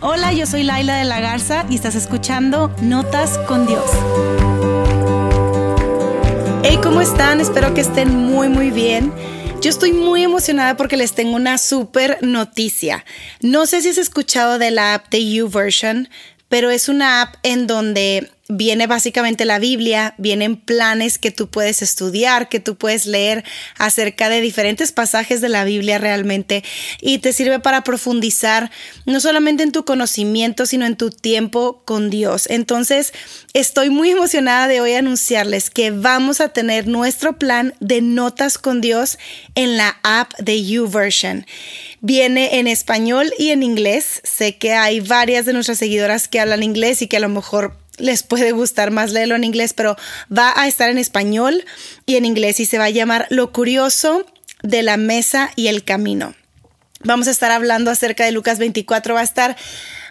Hola, yo soy Laila de la Garza y estás escuchando Notas con Dios. Hey, ¿cómo están? Espero que estén muy, muy bien. Yo estoy muy emocionada porque les tengo una súper noticia. No sé si has escuchado de la app de YouVersion, pero es una app en donde viene básicamente la Biblia, vienen planes que tú puedes estudiar, que tú puedes leer acerca de diferentes pasajes de la Biblia realmente y te sirve para profundizar no solamente en tu conocimiento, sino en tu tiempo con Dios. Entonces, estoy muy emocionada de hoy anunciarles que vamos a tener nuestro plan de notas con Dios en la app de YouVersion. Viene en español y en inglés. Sé que hay varias de nuestras seguidoras que hablan inglés y que a lo mejor les puede gustar más leerlo en inglés, pero va a estar en español y en inglés y se va a llamar Lo curioso de la mesa y el camino. Vamos a estar hablando acerca de Lucas 24, va a estar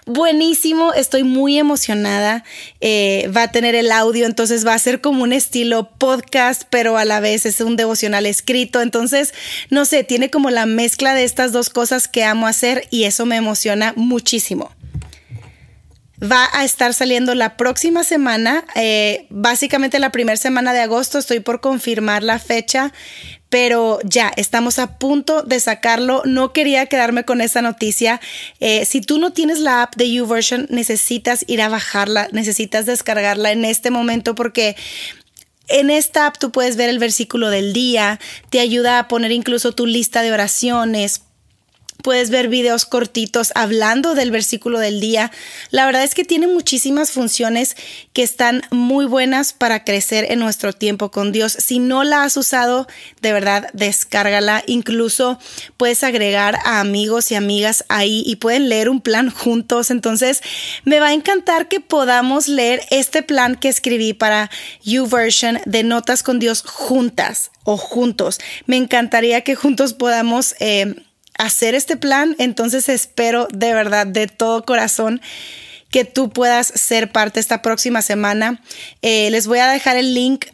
buenísimo, estoy muy emocionada, eh, va a tener el audio, entonces va a ser como un estilo podcast, pero a la vez es un devocional escrito, entonces, no sé, tiene como la mezcla de estas dos cosas que amo hacer y eso me emociona muchísimo va a estar saliendo la próxima semana, eh, básicamente la primera semana de agosto, estoy por confirmar la fecha, pero ya estamos a punto de sacarlo. No quería quedarme con esa noticia. Eh, si tú no tienes la app de YouVersion, necesitas ir a bajarla, necesitas descargarla en este momento porque en esta app tú puedes ver el versículo del día, te ayuda a poner incluso tu lista de oraciones, puedes ver videos cortitos hablando del versículo del día. La verdad es que tiene muchísimas funciones que están muy buenas para crecer en nuestro tiempo con Dios. Si no la has usado, de verdad, descárgala. Incluso puedes agregar a amigos y amigas ahí y pueden leer un plan juntos. Entonces, me va a encantar que podamos leer este plan que escribí para YouVersion de Notas con Dios juntas o juntos. Me encantaría que juntos podamos... Eh, hacer este plan, entonces espero de verdad, de todo corazón, que tú puedas ser parte esta próxima semana. Eh, les voy a dejar el link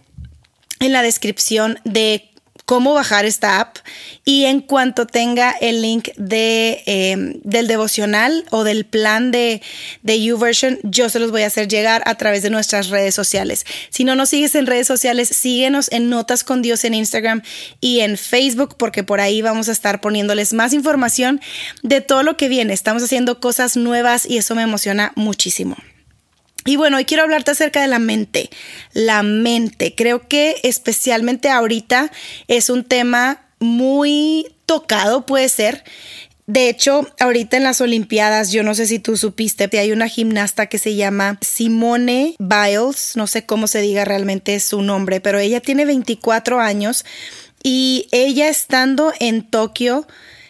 en la descripción de cómo bajar esta app y en cuanto tenga el link de, em, del devocional o del plan de, de YouVersion, yo se los voy a hacer llegar a través de nuestras redes sociales. Si no nos sigues en redes sociales, síguenos en Notas con Dios en Instagram y en Facebook porque por ahí vamos a estar poniéndoles más información de todo lo que viene. Estamos haciendo cosas nuevas y eso me emociona muchísimo. Y bueno, hoy quiero hablarte acerca de la mente. La mente. Creo que especialmente ahorita es un tema muy tocado, puede ser. De hecho, ahorita en las Olimpiadas, yo no sé si tú supiste, hay una gimnasta que se llama Simone Biles, no sé cómo se diga realmente su nombre, pero ella tiene 24 años y ella estando en Tokio,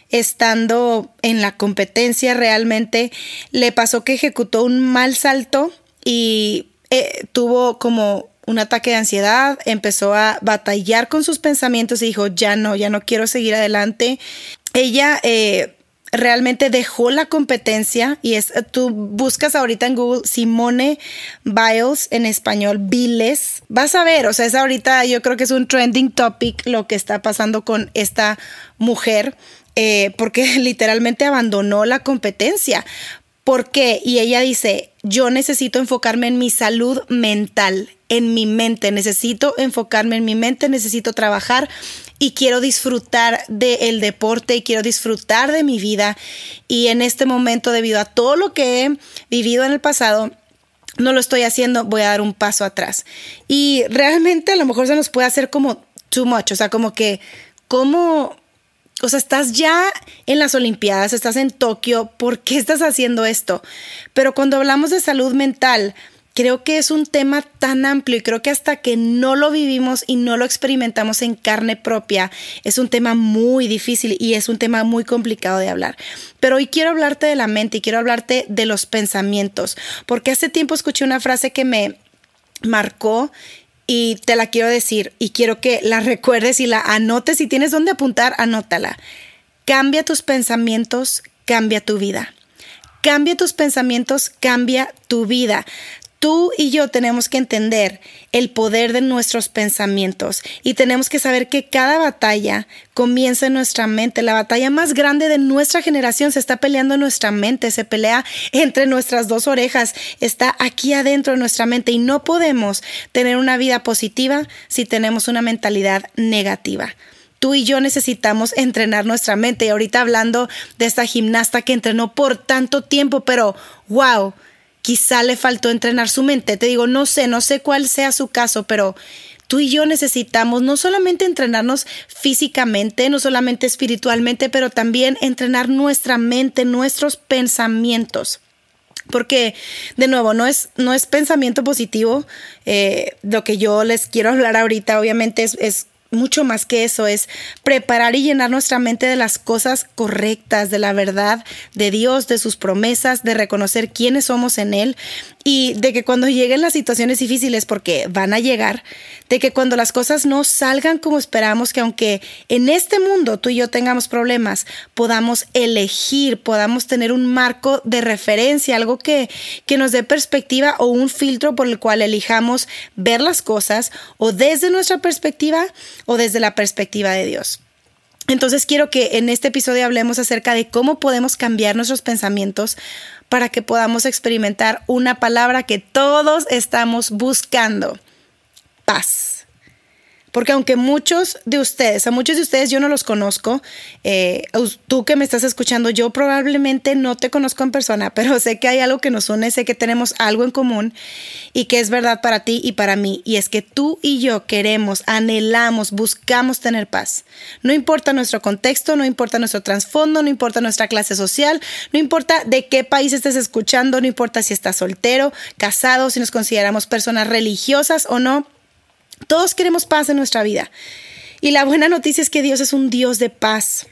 estando en la competencia realmente, le pasó que ejecutó un mal salto y eh, tuvo como un ataque de ansiedad, empezó a batallar con sus pensamientos y dijo, ya no, ya no quiero seguir adelante. Ella eh, realmente dejó la competencia y es, tú buscas ahorita en Google Simone Biles en español, Biles, vas a ver, o sea, es ahorita yo creo que es un trending topic lo que está pasando con esta mujer. Eh, porque literalmente abandonó la competencia ¿Por qué? Y ella dice, yo necesito enfocarme en mi salud mental, en mi mente, necesito enfocarme en mi mente, necesito trabajar y quiero disfrutar del deporte y quiero disfrutar de mi vida. Y en este momento, debido a todo lo que he vivido en el pasado, no lo estoy haciendo, voy a dar un paso atrás. Y realmente a lo mejor se nos puede hacer como too much, o sea, como que, ¿cómo o sea, estás ya en las Olimpiadas, estás en Tokio, ¿por qué estás haciendo esto? Pero cuando hablamos de salud mental, creo que es un tema tan amplio y creo que hasta que no lo vivimos y no lo experimentamos en carne propia, es un tema muy difícil y es un tema muy complicado de hablar. Pero hoy quiero hablarte de la mente y quiero hablarte de los pensamientos, porque hace tiempo escuché una frase que me marcó y te la quiero decir y quiero que la recuerdes y la anotes. Si tienes dónde apuntar, anótala. Cambia tus pensamientos, cambia tu vida. Cambia tus pensamientos, cambia tu vida. Tú y yo tenemos que entender el poder de nuestros pensamientos y tenemos que saber que cada batalla comienza en nuestra mente. La batalla más grande de nuestra generación se está peleando en nuestra mente, se pelea entre nuestras dos orejas, está aquí adentro de nuestra mente y no podemos tener una vida positiva si tenemos una mentalidad negativa tú y yo necesitamos entrenar nuestra mente. Y ahorita hablando de esta gimnasta que entrenó por tanto tiempo, pero wow, quizá le faltó entrenar su mente. Te digo, no sé, no sé cuál sea su caso, pero tú y yo necesitamos no solamente entrenarnos físicamente, no solamente espiritualmente, pero también entrenar nuestra mente, nuestros pensamientos. Porque, de nuevo, no es, no es pensamiento positivo. Eh, lo que yo les quiero hablar ahorita, obviamente, es, es mucho más que eso, es preparar y llenar nuestra mente de las cosas correctas, de la verdad de Dios, de sus promesas, de reconocer quiénes somos en Él y de que cuando lleguen las situaciones difíciles, porque van a llegar, de que cuando las cosas no salgan como esperamos, que aunque en este mundo tú y yo tengamos problemas, podamos elegir, podamos tener un marco de referencia, algo que, que nos dé perspectiva o un filtro por el cual elijamos ver las cosas o desde nuestra perspectiva o desde la perspectiva de Dios. Entonces quiero que en este episodio hablemos acerca de cómo podemos cambiar nuestros pensamientos para que podamos experimentar una palabra que todos estamos buscando, paz. Porque aunque muchos de ustedes, a muchos de ustedes yo no los conozco, eh, tú que me estás escuchando, yo probablemente no te conozco en persona, pero sé que hay algo que nos une, sé que tenemos algo en común y que es verdad para ti y para mí. Y es que tú y yo queremos, anhelamos, buscamos tener paz. No importa nuestro contexto, no importa nuestro trasfondo, no importa nuestra clase social, no importa de qué país estés escuchando, no importa si estás soltero, casado, si nos consideramos personas religiosas o no todos queremos paz en nuestra vida. Y la buena noticia es que Dios es un Dios de paz.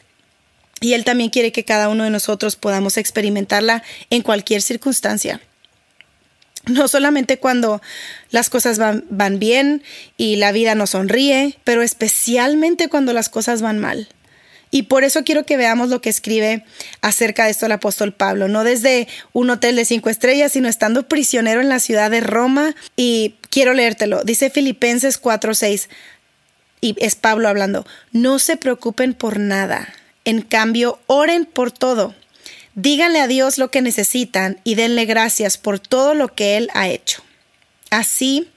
Y Él también quiere que cada uno de nosotros podamos experimentarla en cualquier circunstancia. No solamente cuando las cosas van, bien y la vida nos sonríe, pero especialmente cuando las cosas van mal. Y por eso quiero que veamos lo que escribe acerca de esto el apóstol Pablo, no desde un hotel de cinco estrellas, sino estando prisionero en la ciudad de Roma. Y quiero leértelo. Dice Filipenses 4:6, y es Pablo hablando, no se preocupen por nada. En cambio, oren por todo. Díganle a Dios lo que necesitan y denle gracias por todo lo que Él ha hecho. Así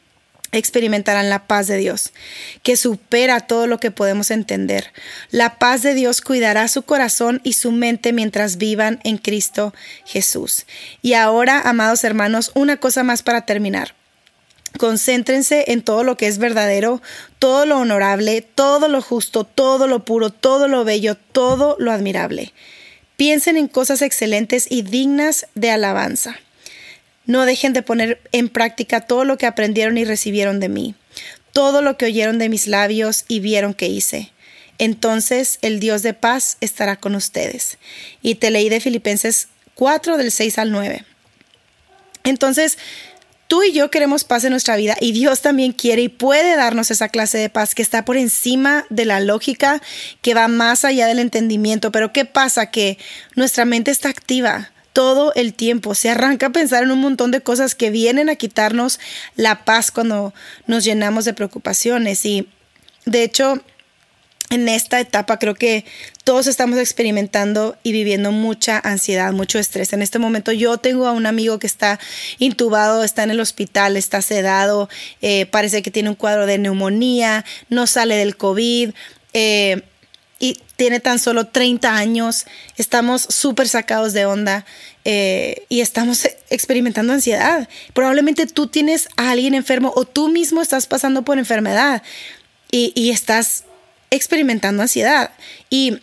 experimentarán la paz de Dios, que supera todo lo que podemos entender. La paz de Dios cuidará su corazón y su mente mientras vivan en Cristo Jesús. Y ahora, amados hermanos, una cosa más para terminar. Concéntrense en todo lo que es verdadero, todo lo honorable, todo lo justo, todo lo puro, todo lo bello, todo lo admirable. Piensen en cosas excelentes y dignas de alabanza. No dejen de poner en práctica todo lo que aprendieron y recibieron de mí, todo lo que oyeron de mis labios y vieron que hice. Entonces el Dios de paz estará con ustedes. Y te leí de Filipenses 4 del 6 al 9. Entonces, tú y yo queremos paz en nuestra vida y Dios también quiere y puede darnos esa clase de paz que está por encima de la lógica, que va más allá del entendimiento. Pero ¿qué pasa? Que nuestra mente está activa todo el tiempo. Se arranca a pensar en un montón de cosas que vienen a quitarnos la paz cuando nos llenamos de preocupaciones. Y de hecho, en esta etapa creo que todos estamos experimentando y viviendo mucha ansiedad, mucho estrés. En este momento yo tengo a un amigo que está intubado, está en el hospital, está sedado, eh, parece que tiene un cuadro de neumonía, no sale del COVID. Eh, y tiene tan solo 30 años, estamos súper sacados de onda eh, y estamos experimentando ansiedad. Probablemente tú tienes a alguien enfermo o tú mismo estás pasando por enfermedad y, estás experimentando ansiedad. Y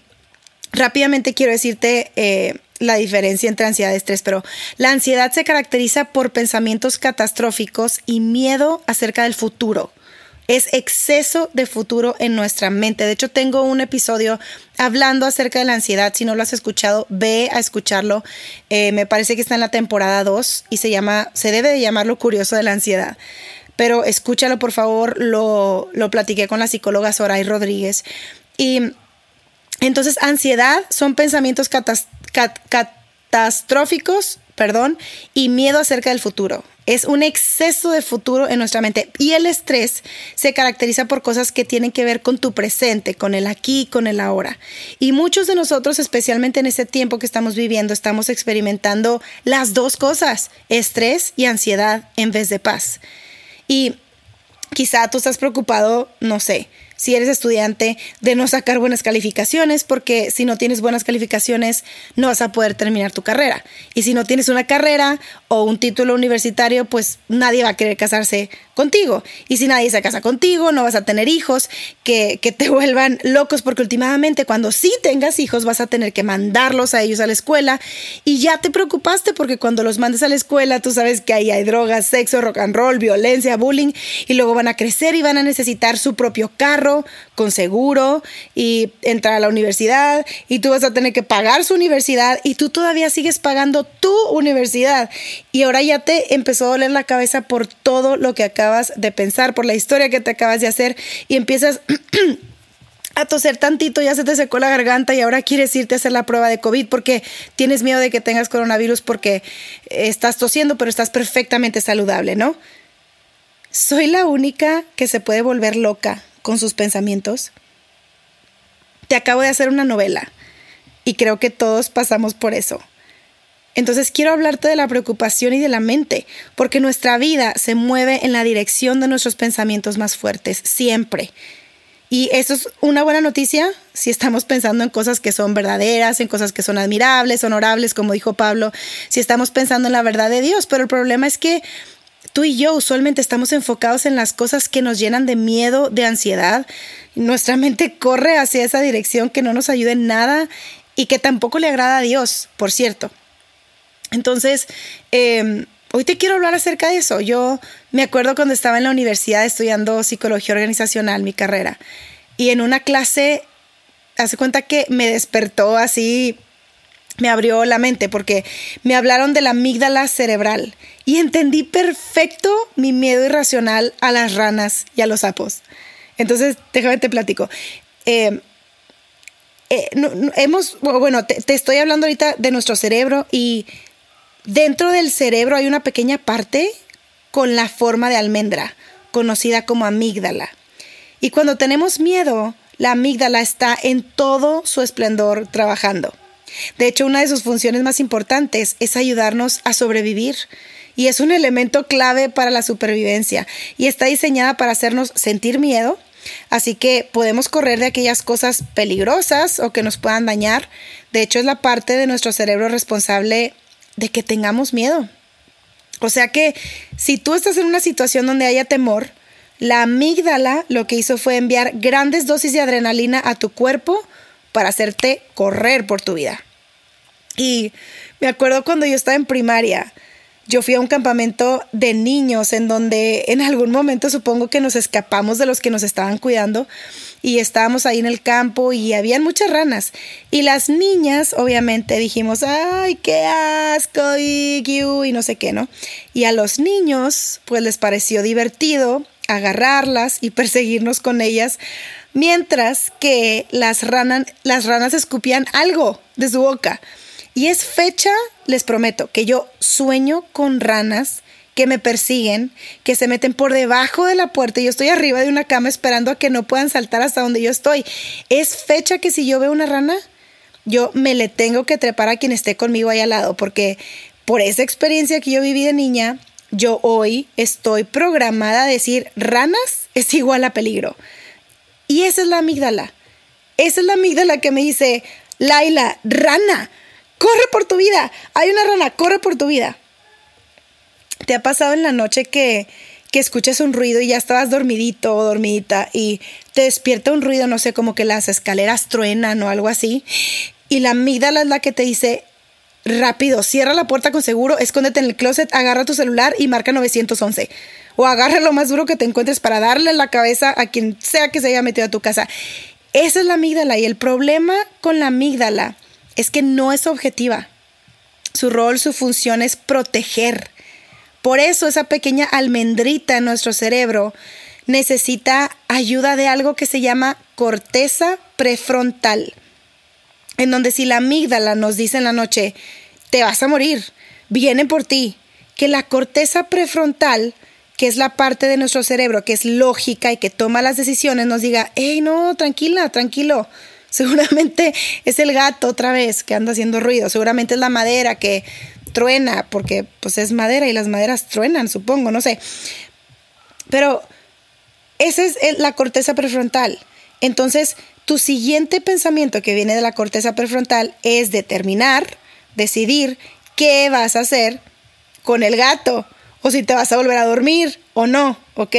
rápidamente quiero decirte eh, la diferencia entre ansiedad y estrés, pero la ansiedad se caracteriza por pensamientos catastróficos y miedo acerca del futuro es exceso de futuro en nuestra mente. De hecho, tengo un episodio hablando acerca de la ansiedad. Si no lo has escuchado, ve a escucharlo. Eh, me parece que está en la temporada 2 y se llama, se debe de llamar lo curioso de la ansiedad. Pero escúchalo, por favor. Lo, lo platiqué con la psicóloga Soray Rodríguez. Y entonces, ansiedad son pensamientos catastróficos perdón, y miedo acerca del futuro. Es un exceso de futuro en nuestra mente. Y el estrés se caracteriza por cosas que tienen que ver con tu presente, con el aquí, con el ahora. Y muchos de nosotros, especialmente en este tiempo que estamos viviendo, estamos experimentando las dos cosas, estrés y ansiedad en vez de paz. Y quizá tú estás preocupado, no sé, si eres estudiante, de no sacar buenas calificaciones, porque si no tienes buenas calificaciones, no vas a poder terminar tu carrera. Y si no tienes una carrera o un título universitario, pues nadie va a querer casarse contigo. Y si nadie se casa contigo, no vas a tener hijos que, te vuelvan locos, porque últimamente cuando sí tengas hijos vas a tener que mandarlos a ellos a la escuela y ya te preocupaste porque cuando los mandes a la escuela tú sabes que ahí hay drogas, sexo, rock and roll, violencia, bullying y luego van a crecer y van a necesitar su propio carro con seguro y entrar a la universidad y tú vas a tener que pagar su universidad y tú todavía sigues pagando tu universidad y ahora ya te empezó a doler la cabeza por todo lo que acabas de pensar, por la historia que te acabas de hacer y empiezas a toser tantito, ya se te secó la garganta y ahora quieres irte a hacer la prueba de COVID porque tienes miedo de que tengas coronavirus porque estás tosiendo, pero estás perfectamente saludable, ¿no? ¿Soy la única que se puede volver loca con sus pensamientos? Te acabo de hacer una novela y creo que todos pasamos por eso. Entonces quiero hablarte de la preocupación y de la mente, porque nuestra vida se mueve en la dirección de nuestros pensamientos más fuertes, siempre. Y eso es una buena noticia si estamos pensando en cosas que son verdaderas, en cosas que son admirables, honorables, como dijo Pablo, si estamos pensando en la verdad de Dios. Pero el problema es que tú y yo usualmente estamos enfocados en las cosas que nos llenan de miedo, de ansiedad. Nuestra mente corre hacia esa dirección que no nos ayuda en nada y que tampoco le agrada a Dios, por cierto. Entonces, em, hoy te quiero hablar acerca de eso. Yo me acuerdo cuando estaba en la universidad estudiando psicología organizacional, mi carrera, y en una clase, hace cuenta que me despertó así, me abrió la mente porque me hablaron de la amígdala cerebral y entendí perfecto mi miedo irracional a las ranas y a los sapos. Entonces, déjame te platico. Em, eh, hemos, bueno, te estoy hablando ahorita de nuestro cerebro y Dentro del cerebro hay una pequeña parte con la forma de almendra, conocida como amígdala. Y cuando tenemos miedo, la amígdala está en todo su esplendor trabajando. De hecho, una de sus funciones más importantes es ayudarnos a sobrevivir y es un elemento clave para la supervivencia y está diseñada para hacernos sentir miedo, así que podemos correr de aquellas cosas peligrosas o que nos puedan dañar. De hecho, es la parte de nuestro cerebro responsable de que tengamos miedo. O sea que si tú estás en una situación donde haya temor, la amígdala lo que hizo fue enviar grandes dosis de adrenalina a tu cuerpo para hacerte correr por tu vida. Y me acuerdo cuando yo estaba en primaria, yo fui a un campamento de niños en donde en algún momento supongo que nos escapamos de los que nos estaban cuidando y estábamos ahí en el campo y habían muchas ranas. Y las niñas, obviamente, dijimos, ay, qué asco y, y no sé qué, ¿no? Y a los niños, pues les pareció divertido agarrarlas y perseguirnos con ellas, mientras que las, ranas, las ranas escupían algo de su boca. Y es fecha, les prometo, que yo sueño con ranas que me persiguen, que se meten por debajo de la puerta y yo estoy arriba de una cama esperando a que no puedan saltar hasta donde yo estoy. Es fecha que si yo veo una rana, yo me le tengo que trepar a quien esté conmigo ahí al lado, porque por esa experiencia que yo viví de niña, yo hoy estoy programada a decir ranas es igual a peligro. Y esa es la amígdala. Esa es la amígdala que me dice, Laila, rana, corre por tu vida. Hay una rana, corre por tu vida. ¿Te ha pasado en la noche que, que escuchas un ruido y ya estabas dormidito o dormidita y te despierta un ruido, no sé, como que las escaleras truenan o algo así? Y la amígdala es la que te dice, rápido, cierra la puerta con seguro, escóndete en el closet, agarra tu celular y marca 911. O agarra lo más duro que te encuentres para darle la cabeza a quien sea que se haya metido a tu casa. Esa es la amígdala y el problema con la amígdala es que no es objetiva. Su rol, su función es proteger. Por eso esa pequeña almendrita en nuestro cerebro necesita ayuda de algo que se llama corteza prefrontal, en donde si la amígdala nos dice en la noche, te vas a morir, vienen por ti. Que la corteza prefrontal, que es la parte de nuestro cerebro que es lógica y que toma las decisiones, nos diga, hey, no, tranquila, tranquilo. Seguramente es el gato otra vez que anda haciendo ruido. Seguramente es la madera que truena, porque pues es madera y las maderas truenan, supongo, no sé. Pero esa es la corteza prefrontal. Entonces, tu siguiente pensamiento que viene de la corteza prefrontal es determinar, decidir qué vas a hacer con el gato o si te vas a volver a dormir o no, ¿ok?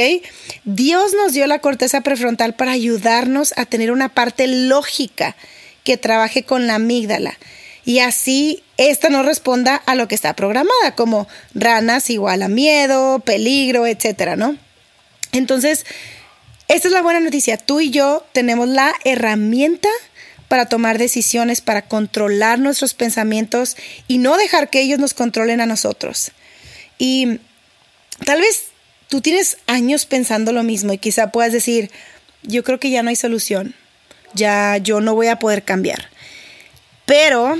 Dios nos dio la corteza prefrontal para ayudarnos a tener una parte lógica que trabaje con la amígdala y así esta no responda a lo que está programada, como ranas igual a miedo, peligro, etcétera, ¿no? Entonces, esta es la buena noticia. Tú y yo tenemos la herramienta para tomar decisiones, para controlar nuestros pensamientos y no dejar que ellos nos controlen a nosotros. Y tal vez tú tienes años pensando lo mismo y quizá puedas decir, yo creo que ya no hay solución, ya yo no voy a poder cambiar. Pero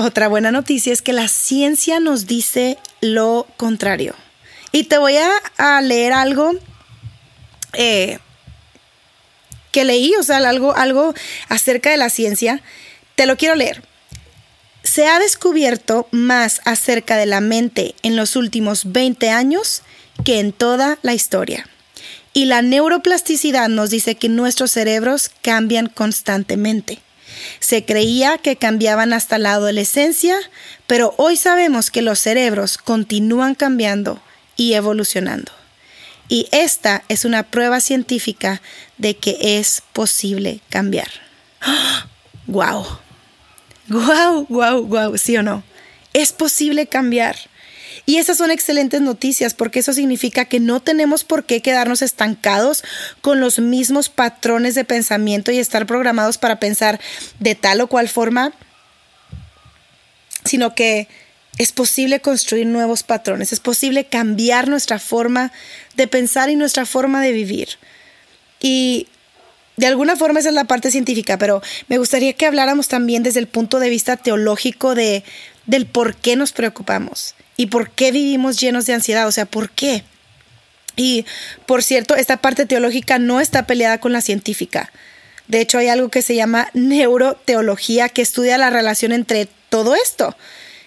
otra buena noticia es que la ciencia nos dice lo contrario. Y te voy a, leer algo eh, que leí, o sea, algo, algo acerca de la ciencia. Te lo quiero leer. Se ha descubierto más acerca de la mente en los últimos 20 años que en toda la historia. Y la neuroplasticidad nos dice que nuestros cerebros cambian constantemente. Se creía que cambiaban hasta la adolescencia, pero hoy sabemos que los cerebros continúan cambiando y evolucionando. Y esta es una prueba científica de que es posible cambiar. ¡Guau! ¡Guau, guau, guau! ¿Sí o no? Es posible cambiar. Y esas son excelentes noticias porque eso significa que no tenemos por qué quedarnos estancados con los mismos patrones de pensamiento y estar programados para pensar de tal o cual forma, sino que es posible construir nuevos patrones, es posible cambiar nuestra forma de pensar y nuestra forma de vivir. Y de alguna forma esa es la parte científica, pero me gustaría que habláramos también desde el punto de vista teológico de, del por qué nos preocupamos y por qué vivimos llenos de ansiedad, o sea, ¿por qué? Y por cierto, esta parte teológica no está peleada con la científica. De hecho, hay algo que se llama neuroteología que estudia la relación entre todo esto.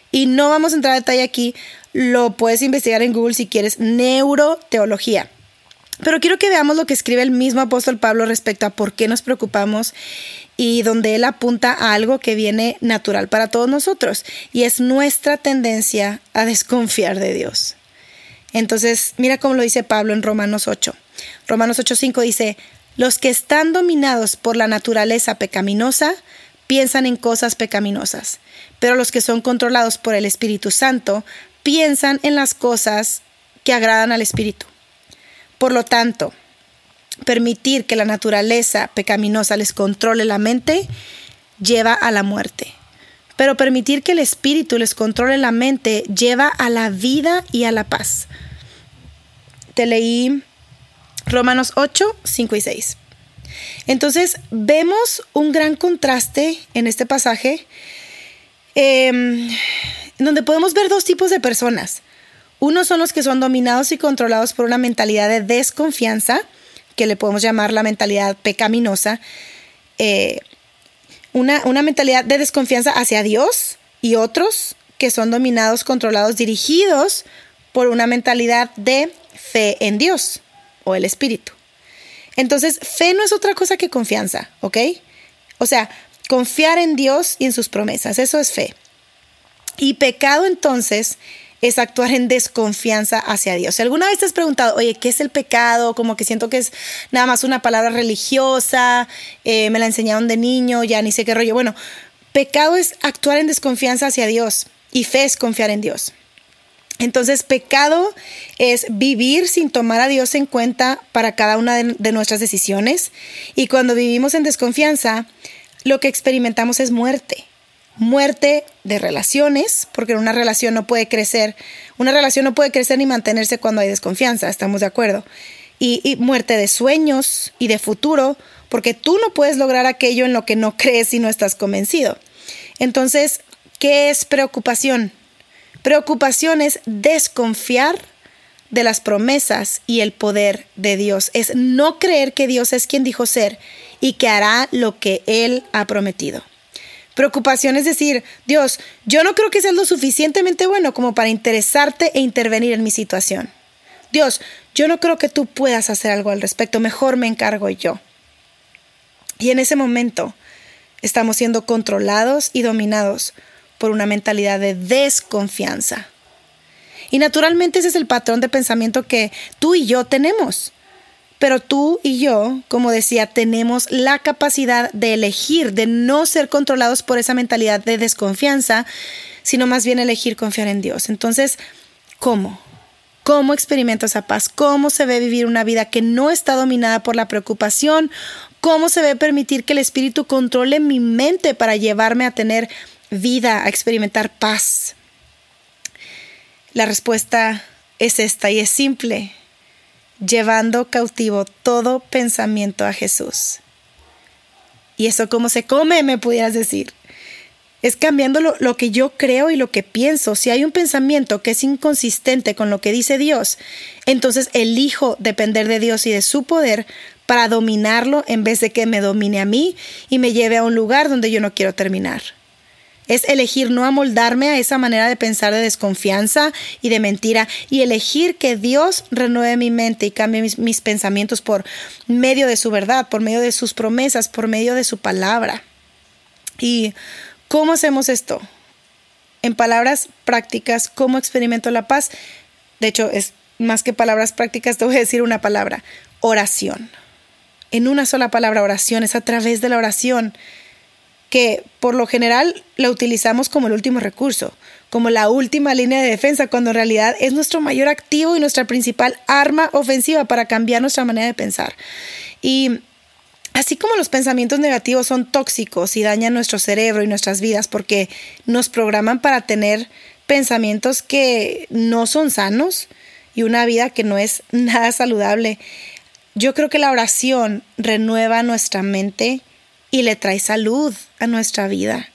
Y no vamos a entrar a detalle aquí, lo puedes investigar en Google si quieres, neuroteología. Pero quiero que veamos lo que escribe el mismo apóstol Pablo respecto a por qué nos preocupamos y donde él apunta a algo que viene natural para todos nosotros y es nuestra tendencia a desconfiar de Dios. Entonces, mira cómo lo dice Pablo en Romanos 8. Romanos 8:5 dice, los que están dominados por la naturaleza pecaminosa piensan en cosas pecaminosas, pero los que son controlados por el Espíritu Santo piensan en las cosas que agradan al Espíritu. Por lo tanto, permitir que la naturaleza pecaminosa les controle la mente lleva a la muerte. Pero permitir que el espíritu les controle la mente lleva a la vida y a la paz. Te leí Romanos 8, 5 y 6. Entonces vemos un gran contraste en este pasaje, em, donde podemos ver dos tipos de personas. Unos son los que son dominados y controlados por una mentalidad de desconfianza, que le podemos llamar la mentalidad pecaminosa, eh, una, una mentalidad de desconfianza hacia Dios y otros que son dominados, controlados, dirigidos por una mentalidad de fe en Dios o el Espíritu. Entonces, fe no es otra cosa que confianza, ¿ok? O sea, confiar en Dios y en sus promesas, eso es fe. Y pecado entonces es actuar en desconfianza hacia Dios. Si alguna vez te has preguntado, oye, ¿qué es el pecado? Como que siento que es nada más una palabra religiosa, eh, me la enseñaron de niño, ya ni sé qué rollo. Bueno, pecado es actuar en desconfianza hacia Dios y fe es confiar en Dios. Entonces, pecado es vivir sin tomar a Dios en cuenta para cada una de, nuestras decisiones. Y cuando vivimos en desconfianza, lo que experimentamos es muerte. Muerte de relaciones, porque una relación no puede crecer. Una relación no puede crecer ni mantenerse cuando hay desconfianza, estamos de acuerdo. Y, y muerte de sueños y de futuro, porque tú no puedes lograr aquello en lo que no crees y no estás convencido. Entonces, ¿qué es preocupación? Preocupación es desconfiar de las promesas y el poder de Dios. Es no creer que Dios es quien dijo ser y que hará lo que Él ha prometido. Preocupación es decir, Dios, yo no creo que seas lo suficientemente bueno como para interesarte e intervenir en mi situación. Dios, yo no creo que tú puedas hacer algo al respecto, mejor me encargo yo. Y en ese momento estamos siendo controlados y dominados por una mentalidad de desconfianza. Y naturalmente ese es el patrón de pensamiento que tú y yo tenemos. Pero tú y yo, como decía, tenemos la capacidad de elegir, de no ser controlados por esa mentalidad de desconfianza, sino más bien elegir confiar en Dios. Entonces, ¿cómo? ¿Cómo experimento esa paz? ¿Cómo se ve vivir una vida que no está dominada por la preocupación? ¿Cómo se ve permitir que el Espíritu controle mi mente para llevarme a tener vida, a experimentar paz? La respuesta es esta y es simple llevando cautivo todo pensamiento a Jesús. ¿Y eso cómo se come? Me pudieras decir. Es cambiando lo, que yo creo y lo que pienso. Si hay un pensamiento que es inconsistente con lo que dice Dios, entonces elijo depender de Dios y de su poder para dominarlo en vez de que me domine a mí y me lleve a un lugar donde yo no quiero terminar. Es elegir no amoldarme a esa manera de pensar de desconfianza y de mentira y elegir que Dios renueve mi mente y cambie mis, pensamientos por medio de su verdad, por medio de sus promesas, por medio de su palabra. ¿Y cómo hacemos esto? En palabras prácticas, ¿cómo experimento la paz? De hecho, es más que palabras prácticas, te voy a decir una palabra, oración. En una sola palabra, oración, es a través de la oración que por lo general la utilizamos como el último recurso, como la última línea de defensa, cuando en realidad es nuestro mayor activo y nuestra principal arma ofensiva para cambiar nuestra manera de pensar. Y Así como los pensamientos negativos son tóxicos y dañan nuestro cerebro y nuestras vidas porque nos programan para tener pensamientos que no son sanos y una vida que no es nada saludable, yo creo que la oración renueva nuestra mente y le trae salud a nuestra vida.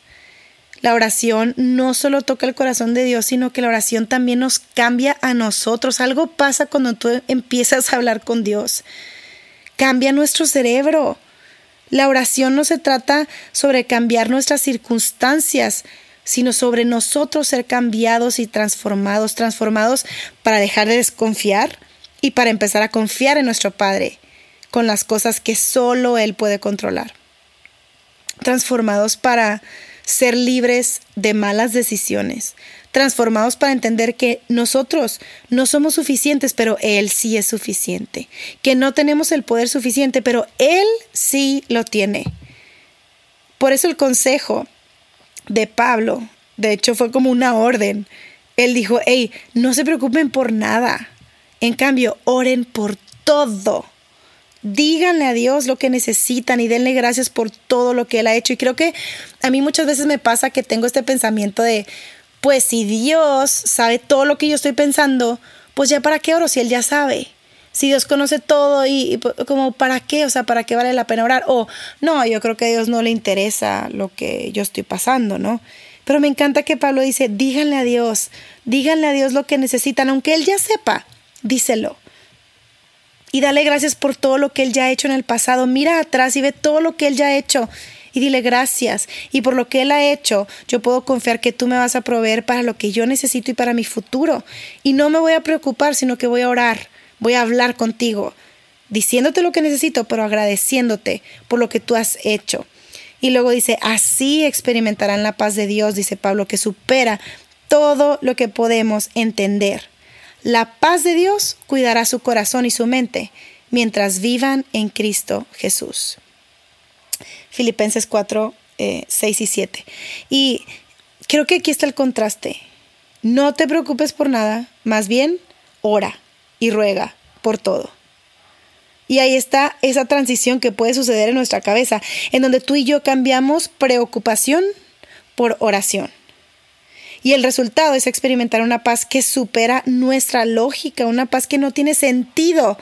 La oración no solo toca el corazón de Dios, sino que la oración también nos cambia a nosotros. Algo pasa cuando tú empiezas a hablar con Dios. Cambia nuestro cerebro. La oración no se trata sobre cambiar nuestras circunstancias, sino sobre nosotros ser cambiados y transformados, transformados para dejar de desconfiar y para empezar a confiar en nuestro Padre con las cosas que solo Él puede controlar transformados para ser libres de malas decisiones, transformados para entender que nosotros no somos suficientes, pero Él sí es suficiente, que no tenemos el poder suficiente, pero Él sí lo tiene. Por eso el consejo de Pablo, de hecho fue como una orden. Él dijo, hey, no se preocupen por nada. En cambio, oren por todo Díganle a Dios lo que necesitan y denle gracias por todo lo que Él ha hecho. Y creo que a mí muchas veces me pasa que tengo este pensamiento de, pues si Dios sabe todo lo que yo estoy pensando, pues ya para qué oro si Él ya sabe. Si Dios conoce todo y, como para qué, o sea, para qué vale la pena orar. O no, yo creo que a Dios no le interesa lo que yo estoy pasando, ¿no? Pero me encanta que Pablo dice, díganle a Dios, díganle a Dios lo que necesitan, aunque Él ya sepa, díselo y dale gracias por todo lo que Él ya ha hecho en el pasado. Mira atrás y ve todo lo que Él ya ha hecho y dile gracias. Y por lo que Él ha hecho, yo puedo confiar que tú me vas a proveer para lo que yo necesito y para mi futuro. Y no me voy a preocupar, sino que voy a orar, voy a hablar contigo, diciéndote lo que necesito, pero agradeciéndote por lo que tú has hecho. Y luego dice, así experimentarán la paz de Dios, dice Pablo, que supera todo lo que podemos entender. La paz de Dios cuidará su corazón y su mente mientras vivan en Cristo Jesús. Filipenses 4, 6 eh, y 7. Y creo que aquí está el contraste. No te preocupes por nada, más bien ora y ruega por todo. Y ahí está esa transición que puede suceder en nuestra cabeza, en donde tú y yo cambiamos preocupación por oración. Y el resultado es experimentar una paz que supera nuestra lógica, una paz que no tiene sentido,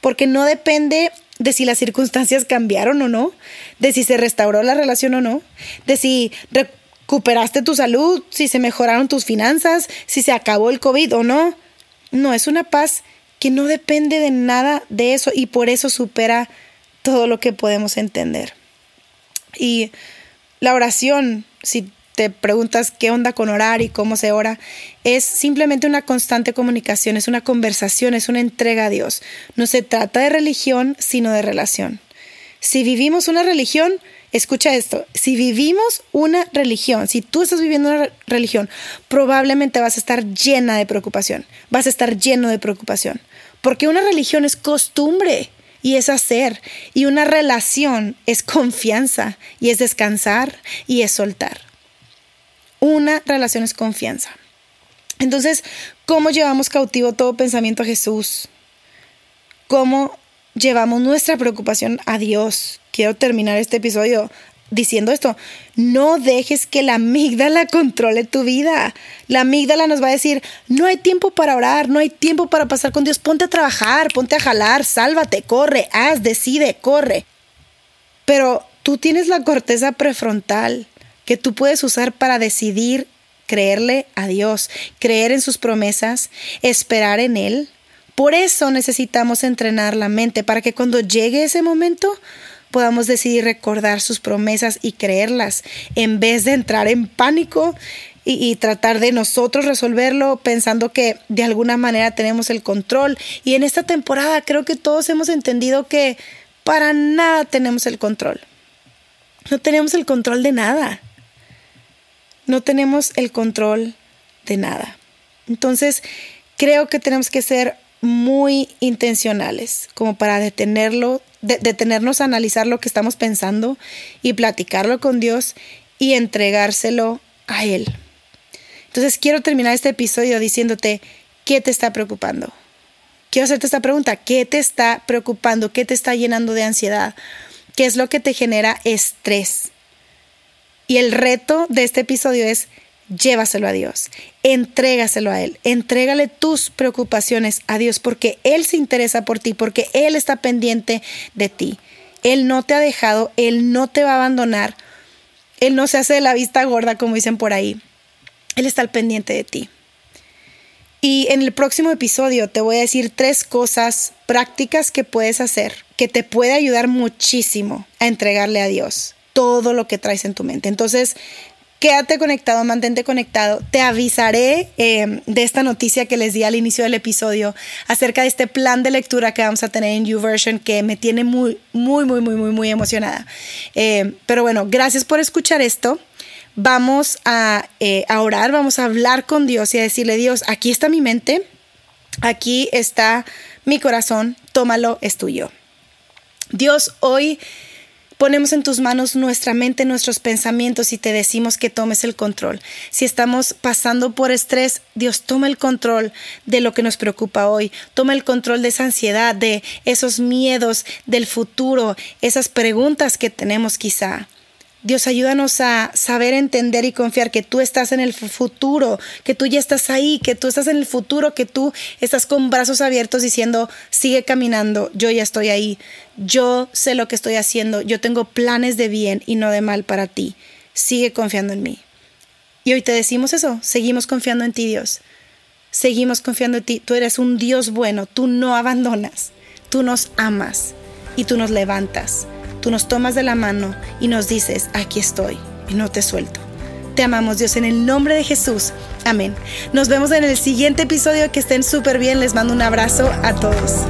porque no depende de si las circunstancias cambiaron o no, de si se restauró la relación o no, de si recuperaste tu salud, si se mejoraron tus finanzas, si se acabó el COVID o no. No, es una paz que no depende de nada de eso y por eso supera todo lo que podemos entender. Y la oración, si te preguntas qué onda con orar y cómo se ora, es simplemente una constante comunicación, es una conversación, es una entrega a Dios. No se trata de religión, sino de relación. Si vivimos una religión, escucha esto, si vivimos una religión, si tú estás viviendo una religión, probablemente vas a estar llena de preocupación, vas a estar lleno de preocupación, porque una religión es costumbre y es hacer, y una relación es confianza y es descansar y es soltar. Una relación es confianza. Entonces, ¿cómo llevamos cautivo todo pensamiento a Jesús? ¿Cómo llevamos nuestra preocupación a Dios? Quiero terminar este episodio diciendo esto, no dejes que la amígdala controle tu vida. La amígdala nos va a decir, no hay tiempo para orar, no hay tiempo para pasar con Dios, ponte a trabajar, ponte a jalar, sálvate, corre, haz, decide, corre. Pero tú tienes la corteza prefrontal que tú puedes usar para decidir creerle a Dios, creer en sus promesas, esperar en Él. Por eso necesitamos entrenar la mente para que cuando llegue ese momento podamos decidir recordar sus promesas y creerlas, en vez de entrar en pánico y, y, tratar de nosotros resolverlo pensando que de alguna manera tenemos el control. Y en esta temporada creo que todos hemos entendido que para nada tenemos el control. No tenemos el control de nada no tenemos el control de nada. Entonces, creo que tenemos que ser muy intencionales como para detenerlo, detenernos a analizar lo que estamos pensando y platicarlo con Dios y entregárselo a Él. Entonces, quiero terminar este episodio diciéndote, ¿qué te está preocupando? Quiero hacerte esta pregunta, ¿qué te está preocupando? ¿Qué te está llenando de ansiedad? ¿Qué es lo que te genera estrés? Y el reto de este episodio es llévaselo a Dios, entrégaselo a Él, entrégale tus preocupaciones a Dios porque Él se interesa por ti, porque Él está pendiente de ti. Él no te ha dejado, Él no te va a abandonar, Él no se hace de la vista gorda como dicen por ahí. Él está al pendiente de ti. Y en el próximo episodio te voy a decir tres cosas prácticas que puedes hacer que te puede ayudar muchísimo a entregarle a Dios todo lo que traes en tu mente. Entonces, quédate conectado, mantente conectado. Te avisaré em, de esta noticia que les di al inicio del episodio acerca de este plan de lectura que vamos a tener en YouVersion que me tiene muy, muy, muy, muy, muy, muy emocionada. Em, pero bueno, gracias por escuchar esto. Vamos a, eh, a orar, vamos a hablar con Dios y a decirle, Dios, aquí está mi mente, aquí está mi corazón, tómalo, es tuyo. Dios, hoy Ponemos en tus manos nuestra mente, nuestros pensamientos y te decimos que tomes el control. Si estamos pasando por estrés, Dios toma el control de lo que nos preocupa hoy. Toma el control de esa ansiedad, de esos miedos del futuro, esas preguntas que tenemos quizá. Dios, ayúdanos a saber entender y confiar que tú estás en el futuro, que tú ya estás ahí, que tú estás en el futuro, que tú estás con brazos abiertos diciendo, sigue caminando, yo ya estoy ahí, yo sé lo que estoy haciendo, yo tengo planes de bien y no de mal para ti, sigue confiando en mí. Y hoy te decimos eso, seguimos confiando en ti, Dios. Seguimos confiando en ti, tú eres un Dios bueno, tú no abandonas, tú nos amas y tú nos levantas tú nos tomas de la mano y nos dices, aquí estoy y no te suelto. Te amamos Dios en el nombre de Jesús. Amén. Nos vemos en el siguiente episodio. Que estén súper bien. Les mando un abrazo a todos.